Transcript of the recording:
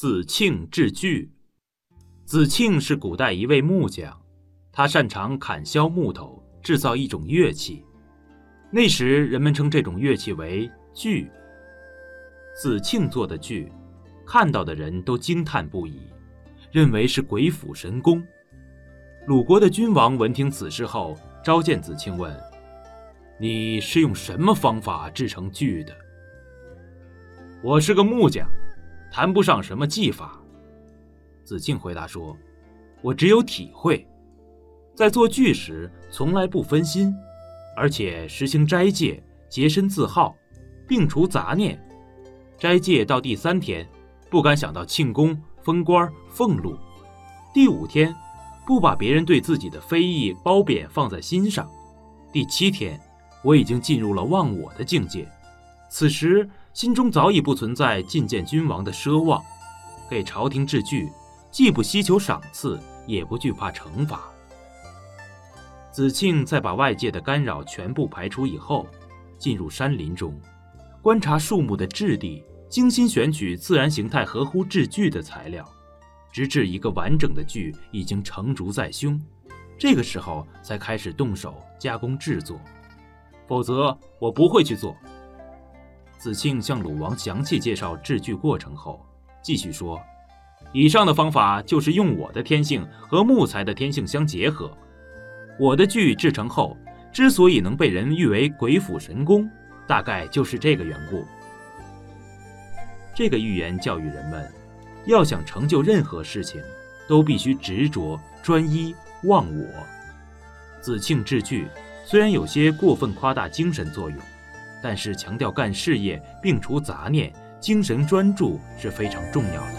子庆制锯。子庆是古代一位木匠，他擅长砍削木头，制造一种乐器。那时人们称这种乐器为锯。子庆做的锯，看到的人都惊叹不已，认为是鬼斧神工。鲁国的君王闻听此事后，召见子庆问：“你是用什么方法制成锯的？”“我是个木匠。”谈不上什么技法，子庆回答说：“我只有体会，在做剧时从来不分心，而且实行斋戒，洁身自好，并除杂念。斋戒到第三天，不敢想到庆功、封官、俸禄；第五天，不把别人对自己的非议褒贬放在心上；第七天，我已经进入了忘我的境界。此时。”心中早已不存在觐见君王的奢望，给朝廷治具，既不希求赏赐，也不惧怕惩罚。子庆在把外界的干扰全部排除以后，进入山林中，观察树木的质地，精心选取自然形态合乎制具的材料，直至一个完整的具已经成竹在胸，这个时候才开始动手加工制作。否则，我不会去做。子庆向鲁王详细介绍制锯过程后，继续说：“以上的方法就是用我的天性和木材的天性相结合。我的锯制成后，之所以能被人誉为鬼斧神工，大概就是这个缘故。”这个寓言教育人们，要想成就任何事情，都必须执着、专一、忘我。子庆制锯虽然有些过分夸大精神作用。但是强调干事业并除杂念，精神专注是非常重要的。